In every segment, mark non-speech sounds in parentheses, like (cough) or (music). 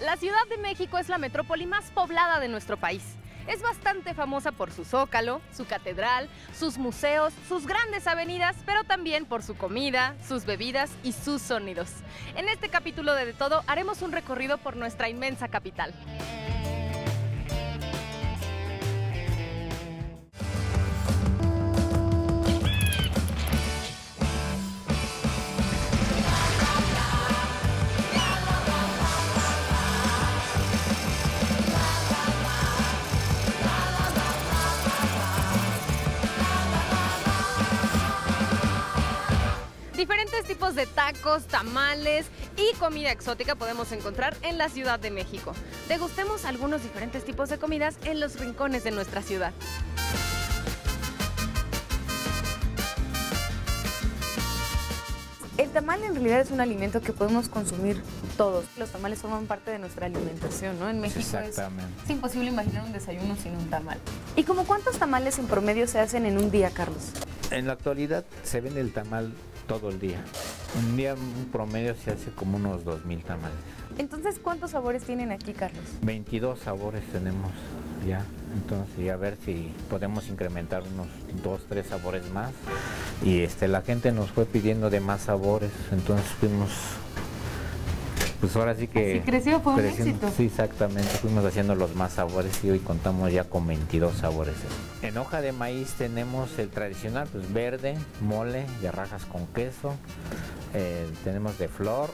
La Ciudad de México es la metrópoli más poblada de nuestro país. Es bastante famosa por su zócalo, su catedral, sus museos, sus grandes avenidas, pero también por su comida, sus bebidas y sus sonidos. En este capítulo de De Todo haremos un recorrido por nuestra inmensa capital. De tacos, tamales y comida exótica podemos encontrar en la Ciudad de México. Degustemos algunos diferentes tipos de comidas en los rincones de nuestra ciudad. El tamal en realidad es un alimento que podemos consumir todos. Los tamales forman parte de nuestra alimentación, ¿no? En México es, Exactamente. es imposible imaginar un desayuno sin un tamal. ¿Y como cuántos tamales en promedio se hacen en un día, Carlos? En la actualidad se vende el tamal todo el día. Un día un promedio se hace como unos 2.000 tamales. Entonces, ¿cuántos sabores tienen aquí, Carlos? 22 sabores tenemos ya. Entonces, a ver si podemos incrementar unos 2, 3 sabores más. Y este la gente nos fue pidiendo de más sabores, entonces fuimos pues ahora sí que Así creció, fue un éxito. Sí, exactamente, fuimos haciendo los más sabores y hoy contamos ya con 22 sabores. En hoja de maíz tenemos el tradicional, pues verde, mole, de rajas con queso, eh, tenemos de flor,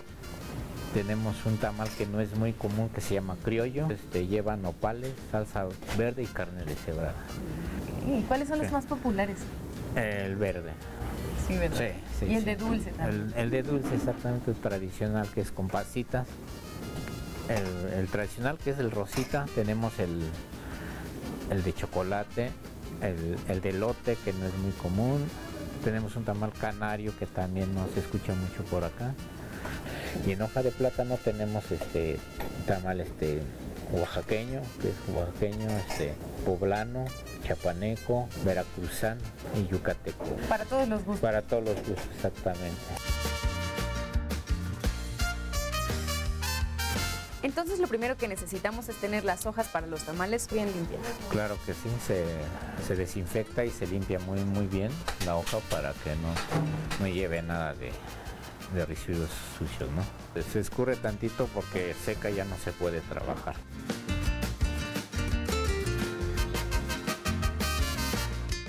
tenemos un tamal que no es muy común que se llama criollo, este lleva nopales, salsa verde y carne deshebrada. ¿Y cuáles son los más populares? El verde. Sí, ¿verdad? Sí, sí, y el sí. de dulce también. El, el de dulce exactamente el tradicional que es con pasitas. El, el tradicional que es el rosita, tenemos el, el de chocolate, el, el de lote que no es muy común. Tenemos un tamal canario que también no se escucha mucho por acá. Y en hoja de plátano tenemos este tamal este oaxaqueño, que es oaxaqueño, este poblano, chapaneco, veracruzano y yucateco. Para todos los gustos. Para todos los gustos, exactamente. Entonces, lo primero que necesitamos es tener las hojas para los tamales bien limpias. Claro que sí, se, se desinfecta y se limpia muy muy bien la hoja para que no, no lleve nada de, de residuos sucios, ¿no? Se escurre tantito porque seca ya no se puede trabajar.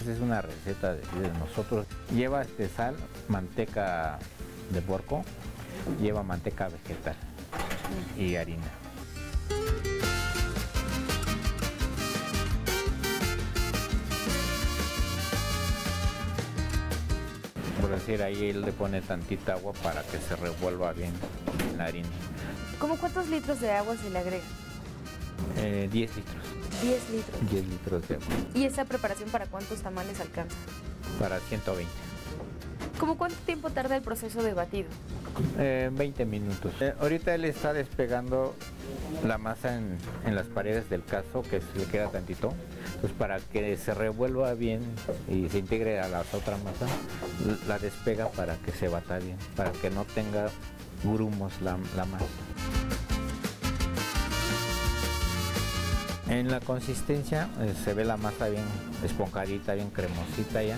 Es una receta de, nosotros. Lleva este sal, manteca de porco, lleva manteca vegetal y harina. Decir, ahí él le pone tantita agua para que se revuelva bien la harina. ¿Cómo cuántos litros de agua se le agrega? Eh, 10 litros, 10 litros. 10 litros de agua ¿Y esa preparación para cuántos tamales alcanza? para 120. ¿Cómo cuánto tiempo tarda el proceso de batido? Eh, 20 minutos. Eh, ahorita él está despegando la masa en, las paredes del caso, que se le queda tantito. Pues para que se revuelva bien y se integre a la otra masa, l- la despega para que se bata bien, para que no tenga grumos la, la masa. En la consistencia eh, se ve la masa bien esponjadita, bien cremosita ya.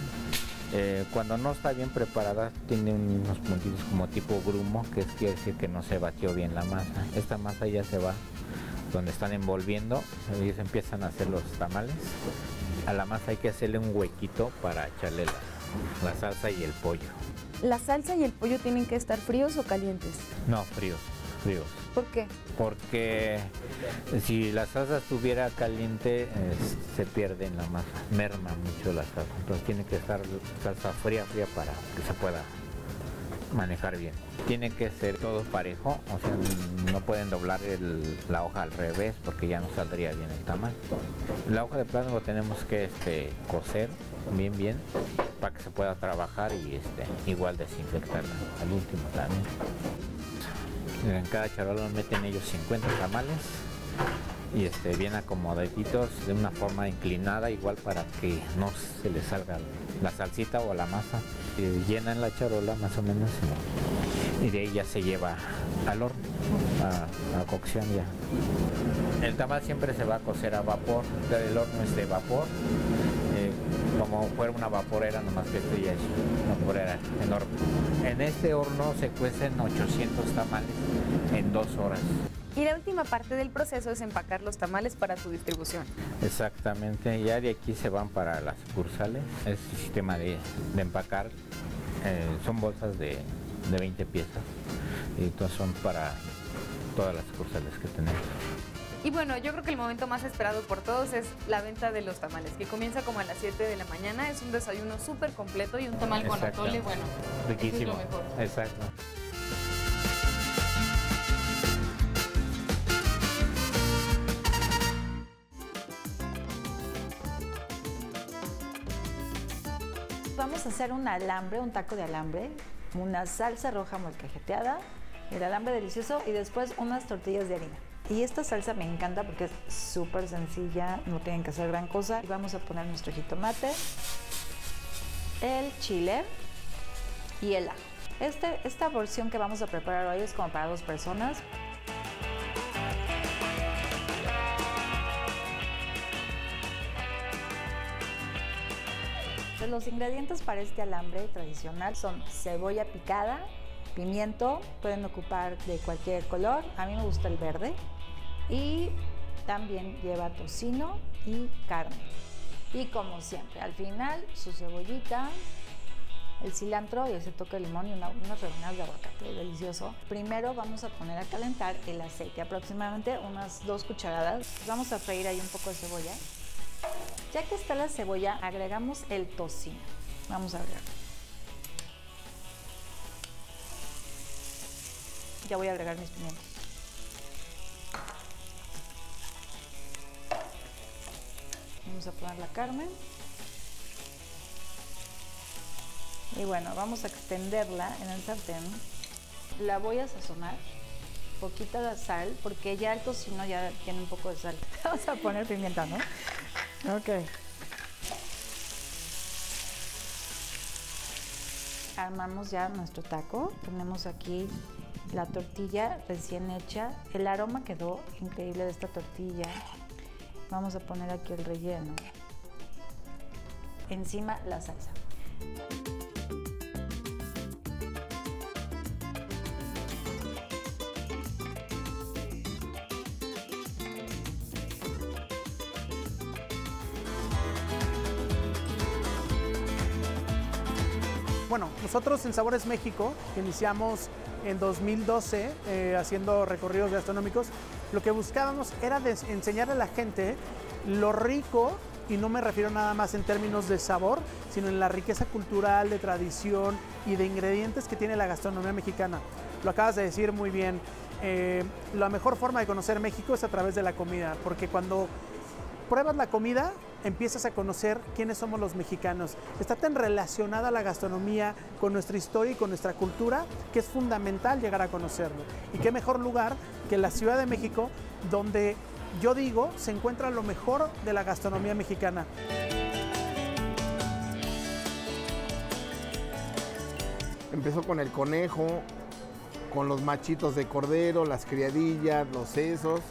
Eh, cuando no está bien preparada tiene unos puntitos como tipo grumo, que es- quiere decir que no se batió bien la masa. Esta masa ya se va donde están envolviendo, ellos empiezan a hacer los tamales. A la masa hay que hacerle un huequito para echarle la, la salsa y el pollo. ¿La salsa y el pollo tienen que estar fríos o calientes? No, fríos, fríos. ¿Por qué? porque si la salsa estuviera caliente eh, se pierde en la masa, merma mucho la salsa, entonces tiene que estar salsa fría, fría para que se pueda manejar bien. Tiene que ser todo parejo, o sea, no pueden doblar el- la hoja al revés porque ya no saldría bien el tamal. La hoja de plátano lo tenemos que este, cocer bien bien para que se pueda trabajar y este, igual desinfectarla al último también. En cada charola meten ellos 50 tamales y este, bien acomodaditos de una forma inclinada igual para que no se les salga la salsita o la masa. Llenan la charola más o menos y de ahí ya se lleva al horno, a, a cocción ya. El tamal siempre se va a cocer a vapor, el horno es de vapor, como fuera una vaporera, nomás que esto ya es una vaporera enorme. En este horno se cuecen 800 tamales en dos horas. Y la última parte del proceso es empacar los tamales para su distribución. Exactamente, ya de aquí se van para las sucursales. Es el sistema de, de empacar, eh, son bolsas de, de 20 piezas y entonces son para todas las sucursales que tenemos. Y bueno, yo creo que el momento más esperado por todos es la venta de los tamales, que comienza como a las 7 de la mañana. Es un desayuno súper completo y un tamal con Exacto. atole, bueno, eso es Riquísimo. lo mejor. Exacto. Vamos a hacer un alambre, un taco de alambre, una salsa roja molcajeteada, el alambre delicioso y después unas tortillas de harina. Y esta salsa me encanta porque es súper sencilla, no tienen que hacer gran cosa. Vamos a poner nuestro jitomate, el chile y el ajo. Este, esta porción que vamos a preparar hoy es como para dos personas. Los ingredientes para este alambre tradicional son cebolla picada, pimiento, pueden ocupar de cualquier color, a mí me gusta el verde, y también lleva tocino y carne. Y como siempre, al final su cebollita, el cilantro y ese toque de limón y una- unas rebanadas de aguacate, delicioso. Primero vamos a poner a calentar el aceite, aproximadamente unas dos cucharadas. Vamos a freír ahí un poco de cebolla. Ya que está la cebolla, agregamos el tocino. Vamos a agregar. Ya voy a agregar mis pimientos. Vamos a poner la carne. Y bueno, vamos a extenderla en el sartén. La voy a sazonar. Poquita de sal, porque ya el tocino ya tiene un poco de sal. (laughs) Vamos a poner pimienta, ¿no? Ok. Armamos ya nuestro taco. Tenemos aquí la tortilla recién hecha. El aroma quedó increíble de esta tortilla. Vamos a poner aquí el relleno. Encima la salsa. Bueno, nosotros en Sabores México, iniciamos en 2012 eh, haciendo recorridos gastronómicos, lo que buscábamos era enseñarle a la gente lo rico, y no me refiero nada más en términos de sabor, sino en la riqueza cultural, de tradición y de ingredientes que tiene la gastronomía mexicana. Lo acabas de decir muy bien. eh, la mejor forma de conocer México es a través de la comida, porque cuando pruebas la comida, empiezas a conocer quiénes somos los mexicanos. Está tan relacionada la gastronomía con nuestra historia y con nuestra cultura que es fundamental llegar a conocerlo. Y qué mejor lugar que la Ciudad de México, donde yo digo se encuentra lo mejor de la gastronomía mexicana. Empezó con el conejo, con los machitos de cordero, las criadillas, los sesos.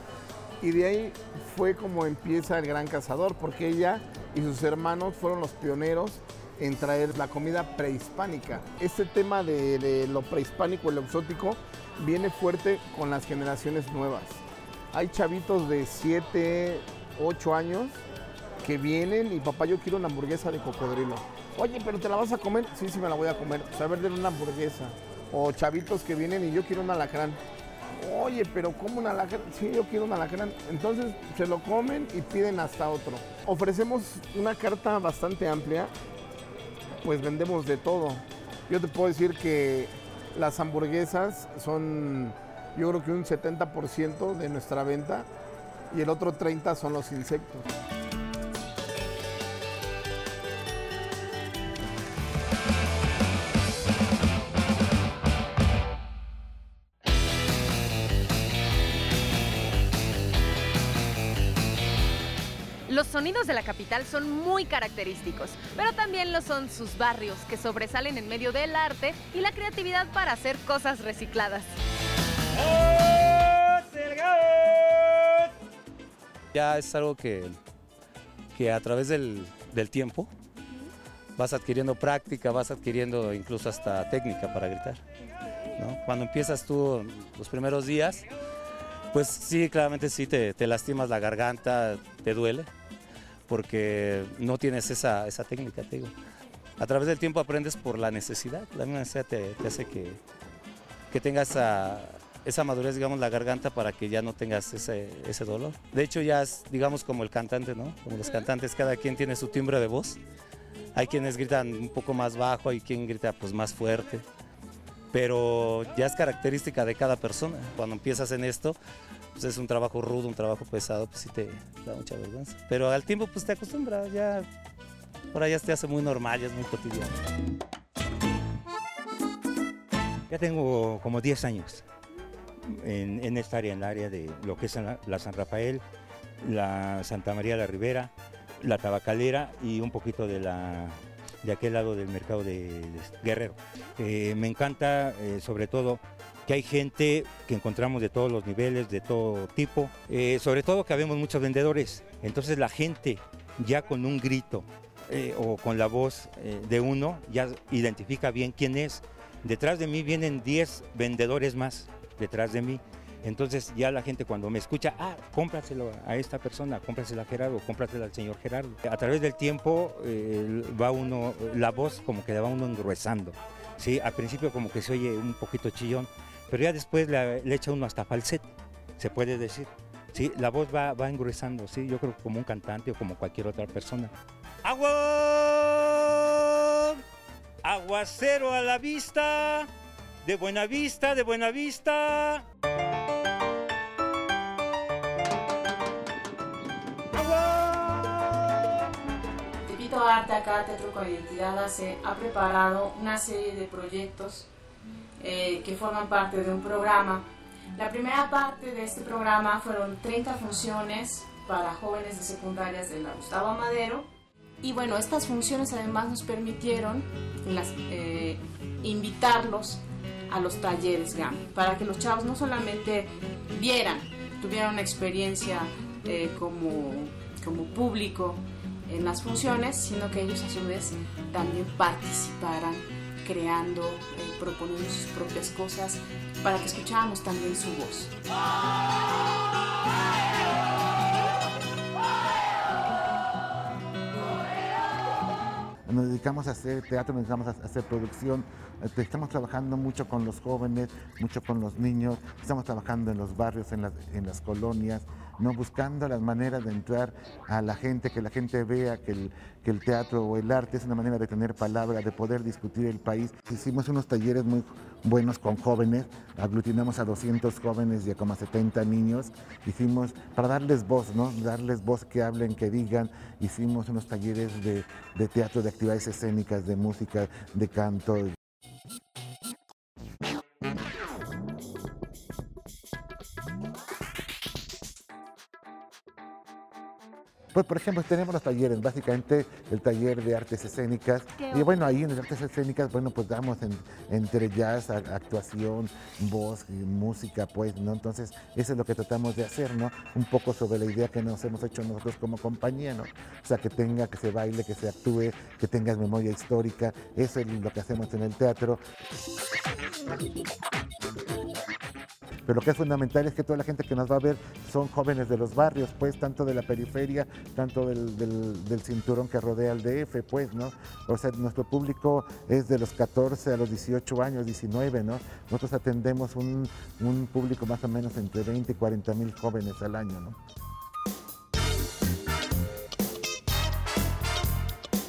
Y de ahí fue como empieza el gran cazador, porque ella y sus hermanos fueron los pioneros en traer la comida prehispánica. Este tema de, lo prehispánico, lo exótico, viene fuerte con las generaciones nuevas. Hay chavitos de 7, 8 años que vienen y papá, yo quiero una hamburguesa de cocodrilo. Oye, pero te la vas a comer. Sí, sí, me la voy a comer. O sea, a ver, una hamburguesa. O chavitos que vienen y yo quiero un alacrán. Oye, pero ¿cómo un alacrán? Sí, yo quiero un alacrán. Entonces se lo comen y piden hasta otro. Ofrecemos una carta bastante amplia. Pues vendemos de todo. Yo te puedo decir que las hamburguesas son, yo creo que un 70% de nuestra venta y el otro 30% son los insectos. Sonidos de la capital son muy característicos, pero también lo son sus barrios, que sobresalen en medio del arte y la creatividad para hacer cosas recicladas. Ya es algo que, que a través del, del tiempo vas adquiriendo práctica, vas adquiriendo incluso hasta técnica para gritar. ¿no? Cuando empiezas tú los primeros días, pues sí, claramente sí te, te lastimas la garganta, te duele, porque no tienes esa, esa técnica, te digo. A través del tiempo aprendes por la necesidad, la misma necesidad te, te hace que, que tengas esa, esa madurez, digamos, la garganta para que ya no tengas ese, ese dolor. De hecho, ya es, digamos, como el cantante, ¿no? Como los cantantes, cada quien tiene su timbre de voz. Hay quienes gritan un poco más bajo, hay quien grita pues más fuerte. Pero ya es característica de cada persona. Cuando empiezas en esto, pues es un trabajo rudo, un trabajo pesado, pues sí te da mucha vergüenza. Pero al tiempo pues te acostumbras, ya ahora ya se te hace muy normal, ya es muy cotidiano. Ya tengo como 10 años en, esta área, en la área de lo que es la, San Rafael, la Santa María la Ribera, la Tabacalera y un poquito de, la, de aquel lado del mercado de, de Guerrero. Eh, me encanta eh, sobre todo que hay gente que encontramos de todos los niveles, de todo tipo, eh, sobre todo que habemos muchos vendedores, entonces la gente ya con un grito eh, o con la voz eh, de uno ya identifica bien quién es. Detrás de mí vienen 10 vendedores más, detrás de mí. Entonces ya la gente cuando me escucha, ah, cómpraselo a esta persona, cómpraselo a Gerardo, cómpraselo al señor Gerardo. A través del tiempo eh, va uno, la voz como que la va uno engruesando. ¿sí? Al principio como que se oye un poquito chillón, pero ya después le, le echa uno hasta falsete, se puede decir. Sí, la voz va, va engruesando, sí, yo creo que como un cantante o como cualquier otra persona. ¡Agua! Aguacero a la vista, de buena vista, de buena vista. Tepito Arte acá, Teatro con Identidad hace, ha preparado una serie de proyectos eh, que forman parte de un programa. La primera parte de este programa fueron 30 funciones para jóvenes de secundarias de la Gustavo Madero. Y bueno, estas funciones además nos permitieron eh, invitarlos a los talleres GAM, para que los chavos no solamente vieran, tuvieran una experiencia eh, como, como público en las funciones, sino que ellos a su vez también participaran creando, eh, proponiendo sus propias cosas, para que escucháramos también su voz. nos dedicamos a hacer teatro, nos dedicamos a hacer producción, eh, estamos trabajando mucho con los jóvenes, mucho con los niños, estamos trabajando en los barrios, en en las colonias, no buscando las maneras de entrar a la gente, que la gente vea que el, que el teatro o el arte es una manera de tener palabra, de poder discutir el país. Hicimos unos talleres muy buenos con jóvenes, aglutinamos a 200 jóvenes y a como a 70 niños, hicimos para darles voz, ¿no? Darles voz que hablen, que digan, hicimos unos talleres de, de teatro, de actividades escénicas, de música, de canto. Pues, por ejemplo, tenemos los talleres, básicamente el taller de artes escénicas. Y bueno, ahí en las artes escénicas, bueno, pues damos en- entre jazz, a- actuación, voz, y música, pues, ¿no? Entonces, eso es lo que tratamos de hacer, ¿no? Un poco sobre la idea que nos hemos hecho nosotros como compañía, ¿no? O sea, que tenga, que se baile, que se actúe, que tengas memoria histórica. Eso es lo que hacemos en el teatro. Pero lo que es fundamental es que toda la gente que nos va a ver son jóvenes de los barrios, pues, tanto de la periferia, tanto del, del- cinturón que rodea al DF, pues, ¿no? O sea, nuestro público es de los 14 a los 18 años, 19, ¿no? Nosotros atendemos un, un público más o menos entre 20 y 40 mil jóvenes al año, ¿no?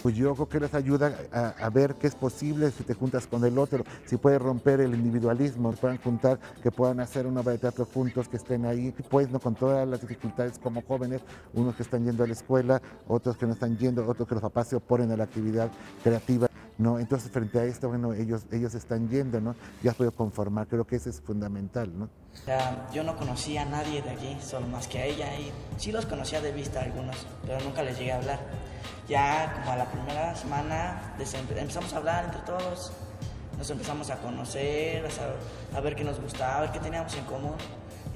Pues yo creo que les ayuda a, ver qué es posible si te juntas con el otro, si puedes romper el individualismo, puedan juntar, que puedan hacer una obra de teatro juntos, que estén ahí, pues no con todas las dificultades como jóvenes, unos que están yendo a la escuela, otros que no están yendo, otros que los papás se oponen a la actividad creativa, ¿no? Entonces, frente a esto, bueno, ellos, ellos están yendo, ¿no? Ya puedo conformar, creo que eso es fundamental, ¿no? O yo no conocía a nadie de allí, solo más que a ella, y sí los conocía de vista algunos, pero nunca les llegué a hablar. Ya como a la primera semana empezamos a hablar entre todos, nos empezamos a conocer, a, a ver qué nos gustaba, a ver qué teníamos en común.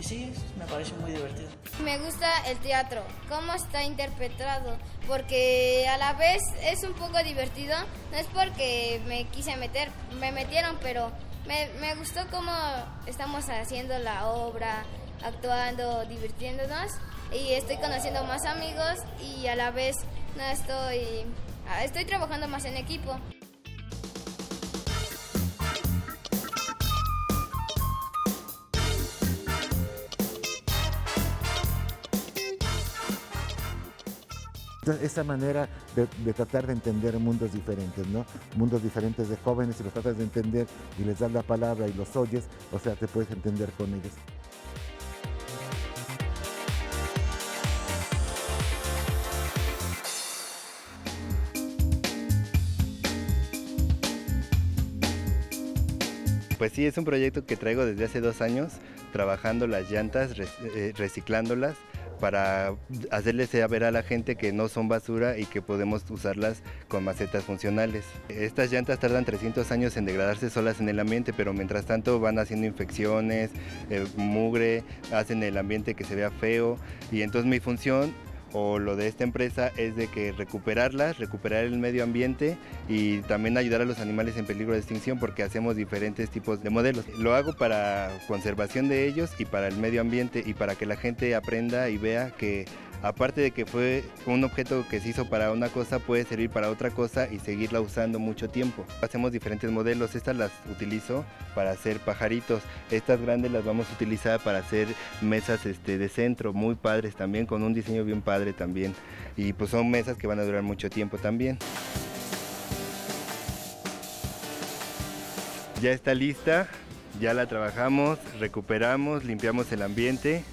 Y sí, me parece muy divertido. Me gusta el teatro, cómo está interpretado, porque a la vez es un poco divertido. No es porque me quise meter, me metieron, pero me, me gustó cómo estamos haciendo la obra, actuando, divirtiéndonos. Y estoy conociendo más amigos y a la vez no estoy, estoy trabajando más en equipo. Entonces, esa manera de, tratar de entender mundos diferentes, ¿no? Mundos diferentes de jóvenes, y los tratas de entender y les das la palabra y los oyes, o sea, te puedes entender con ellos. Pues sí, es un proyecto que traigo desde hace dos años, trabajando las llantas, eh, reciclándolas para hacerles saber a la gente que no son basura y que podemos usarlas con macetas funcionales. Estas llantas tardan 300 años en degradarse solas en el ambiente, pero mientras tanto van haciendo infecciones, eh, mugre, hacen el ambiente que se vea feo y entonces mi función o lo de esta empresa es de que recuperarlas, recuperar el medio ambiente y también ayudar a los animales en peligro de extinción porque hacemos diferentes tipos de modelos. Lo hago para conservación de ellos y para el medio ambiente y para que la gente aprenda y vea que aparte de que fue un objeto que se hizo para una cosa, puede servir para otra cosa y seguirla usando mucho tiempo. Hacemos diferentes modelos, estas las utilizo para hacer pajaritos, estas grandes las vamos a utilizar para hacer mesas este, de centro, muy padres también, con un diseño bien padre también. Y pues son mesas que van a durar mucho tiempo también. Ya está lista, ya la trabajamos, recuperamos, limpiamos el ambiente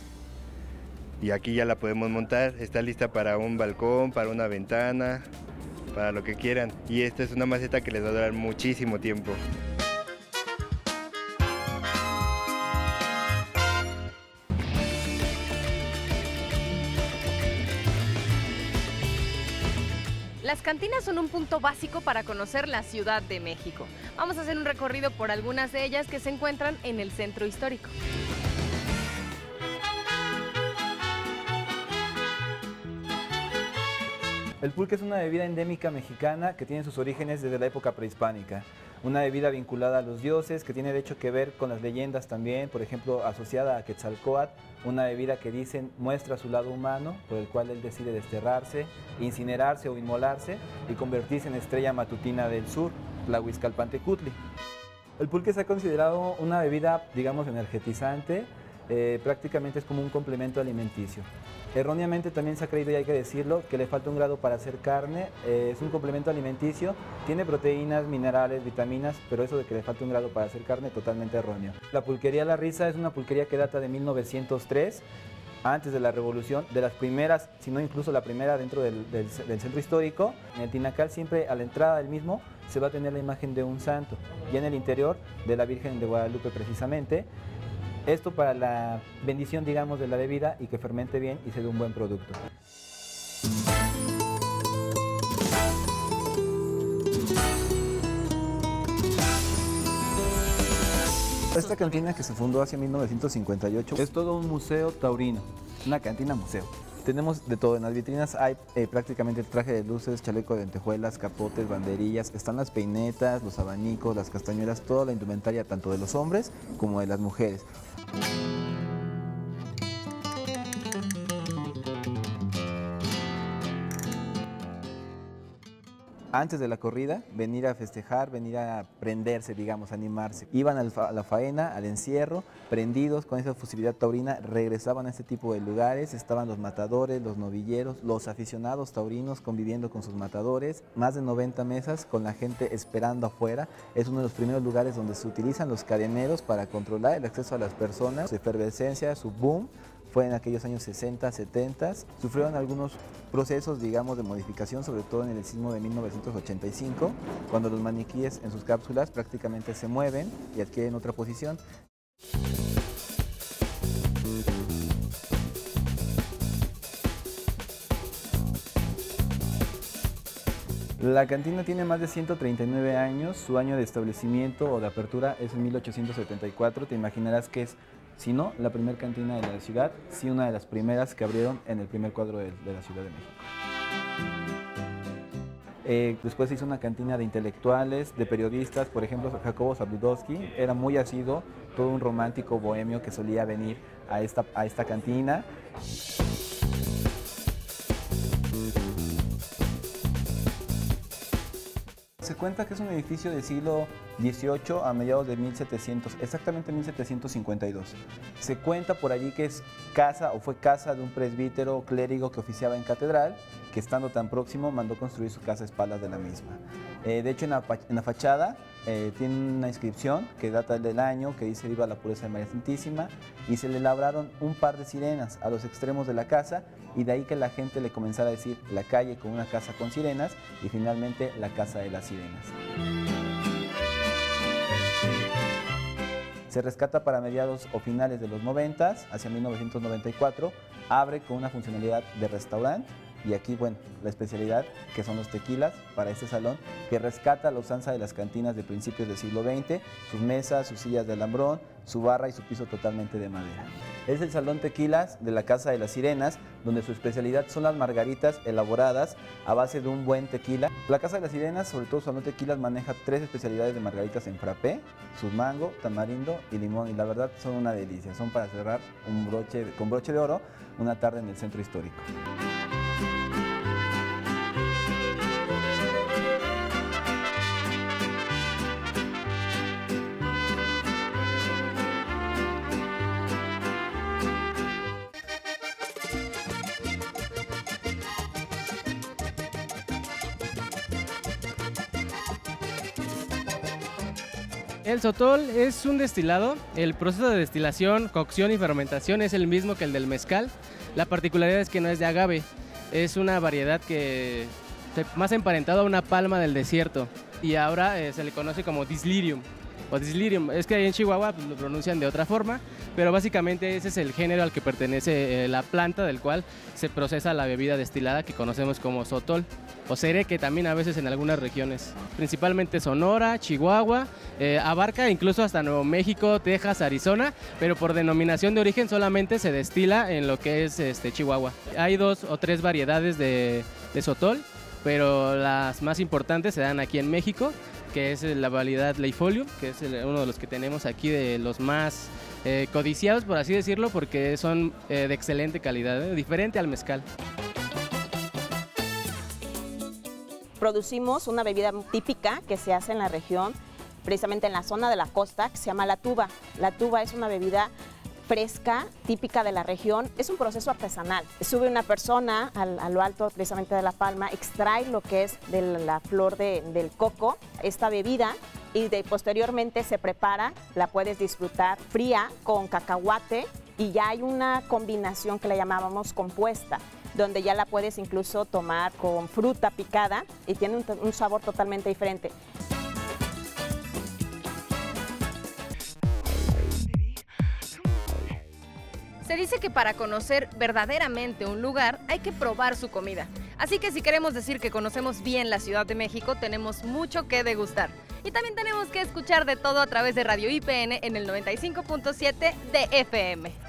y aquí ya la podemos montar. Está lista para un balcón, para una ventana, para lo que quieran. Y esta es una maceta que les va a durar muchísimo tiempo. Las cantinas son un punto básico para conocer la Ciudad de México. Vamos a hacer un recorrido por algunas de ellas que se encuentran en el centro histórico. El pulque es una bebida endémica mexicana que tiene sus orígenes desde la época prehispánica. Una bebida vinculada a los dioses, que tiene de hecho que ver con las leyendas también, por ejemplo, asociada a Quetzalcoatl, una bebida que dicen muestra su lado humano, por el cual él decide desterrarse, incinerarse o inmolarse y convertirse en estrella matutina del sur, la Huizcalpantecutli. El pulque se ha considerado una bebida, digamos, energetizante, eh, prácticamente es como un complemento alimenticio. Erróneamente también se ha creído, y hay que decirlo, que le falta un grado para hacer carne. Eh, es un complemento alimenticio, tiene proteínas, minerales, vitaminas, pero eso de que le falta un grado para hacer carne, totalmente erróneo. La pulquería La Risa es una pulquería que data de 1903, antes de la revolución, de las primeras, si no incluso la primera dentro del, del centro histórico. En el Tinacal siempre a la entrada del mismo se va a tener la imagen de un santo y en el interior de la Virgen de Guadalupe precisamente. Esto para la bendición, digamos, de la bebida y que fermente bien y se dé un buen producto. Esta cantina que se fundó hacia 1958 es todo un museo taurino, una cantina museo. Tenemos de todo, en las vitrinas hay eh, prácticamente traje de luces, chaleco de lentejuelas, capotes, banderillas, están las peinetas, los abanicos, las castañuelas, toda la indumentaria tanto de los hombres como de las mujeres. Thank you. Antes de la corrida, venir a festejar, venir a prenderse, digamos, animarse. Iban a la faena, al encierro, prendidos con esa fusilidad taurina, regresaban a este tipo de lugares, estaban los matadores, los novilleros, los aficionados taurinos conviviendo con sus matadores, más de 90 mesas con la gente esperando afuera. Es uno de los primeros lugares donde se utilizan los cadeneros para controlar el acceso a las personas, su efervescencia, su boom, fue en aquellos años 60, 70. Sufrieron algunos procesos, digamos, de modificación, sobre todo en el sismo de 1985, cuando los maniquíes en sus cápsulas prácticamente se mueven y adquieren otra posición. La cantina tiene más de 139 años, su año de establecimiento o de apertura es en 1874, te imaginarás que es, si no, la primera cantina de la ciudad, sí una de las primeras que abrieron en el primer cuadro de, la Ciudad de México. Eh, después se hizo una cantina de intelectuales, de periodistas, por ejemplo, Jacobo Zabludowski era muy asido, todo un romántico bohemio que solía venir a esta, a esta cantina. Se cuenta que es un edificio del siglo XVIII a mediados de 1700, exactamente 1752. Se cuenta por allí que es casa o fue casa de un presbítero clérigo que oficiaba en catedral, que estando tan próximo mandó construir su casa a espaldas de la misma. Eh, de hecho, en la, en la fachada eh, tiene una inscripción que data del año, que dice Viva la pureza de María Santísima, y se le labraron un par de sirenas a los extremos de la casa, y de ahí que la gente le comenzara a decir la calle con una casa con sirenas, y finalmente la casa de las sirenas. Se rescata para mediados o finales de los 90, hacia 1994, abre con una funcionalidad de restaurante y aquí, bueno, la especialidad que son los tequilas para este salón, que rescata la usanza de las cantinas de principios del siglo XX, sus mesas, sus sillas de alambrón, su barra y su piso totalmente de madera. Es el salón tequilas de la Casa de las Sirenas, donde su especialidad son las margaritas elaboradas a base de un buen tequila. La Casa de las Sirenas, sobre todo su salón tequilas, maneja tres especialidades de margaritas en frappé, su mango, tamarindo y limón, y la verdad son una delicia, son para cerrar un broche, con broche de oro una tarde en el centro histórico. El sotol es un destilado. El proceso de destilación, cocción y fermentación es el mismo que el del mezcal. La particularidad es que no es de agave. Es una variedad que más emparentado a una palma del desierto. Y ahora eh, se le conoce como dislirium o dislirium. Es que ahí en Chihuahua pues, lo pronuncian de otra forma, pero básicamente ese es el género al que pertenece eh, la planta del cual se procesa la bebida destilada que conocemos como sotol o que también a veces en algunas regiones, principalmente Sonora, Chihuahua, eh, abarca incluso hasta Nuevo México, Texas, Arizona, pero por denominación de origen solamente se destila en lo que es este, Chihuahua. Hay dos o tres variedades de, de sotol, pero las más importantes se dan aquí en México que es la variedad Leifolium, que es uno de los que tenemos aquí de los más eh, codiciados, por así decirlo, porque son eh, de excelente calidad, ¿eh? diferente al mezcal. Producimos una bebida típica que se hace en la región, precisamente en la zona de la costa, que se llama la tuba. La tuba es una bebida fresca, típica de la región. Es un proceso artesanal. Sube una persona a lo alto precisamente de la palma, extrae lo que es de la flor del coco, esta bebida, y de, posteriormente se prepara, la puedes disfrutar fría con cacahuate y ya hay una combinación que la llamábamos compuesta donde ya la puedes incluso tomar con fruta picada y tiene un sabor totalmente diferente. Se dice que para conocer verdaderamente un lugar hay que probar su comida. Así que si queremos decir que conocemos bien la Ciudad de México, tenemos mucho que degustar. Y también tenemos que escuchar de todo a través de Radio IPN en el 95.7 de FM.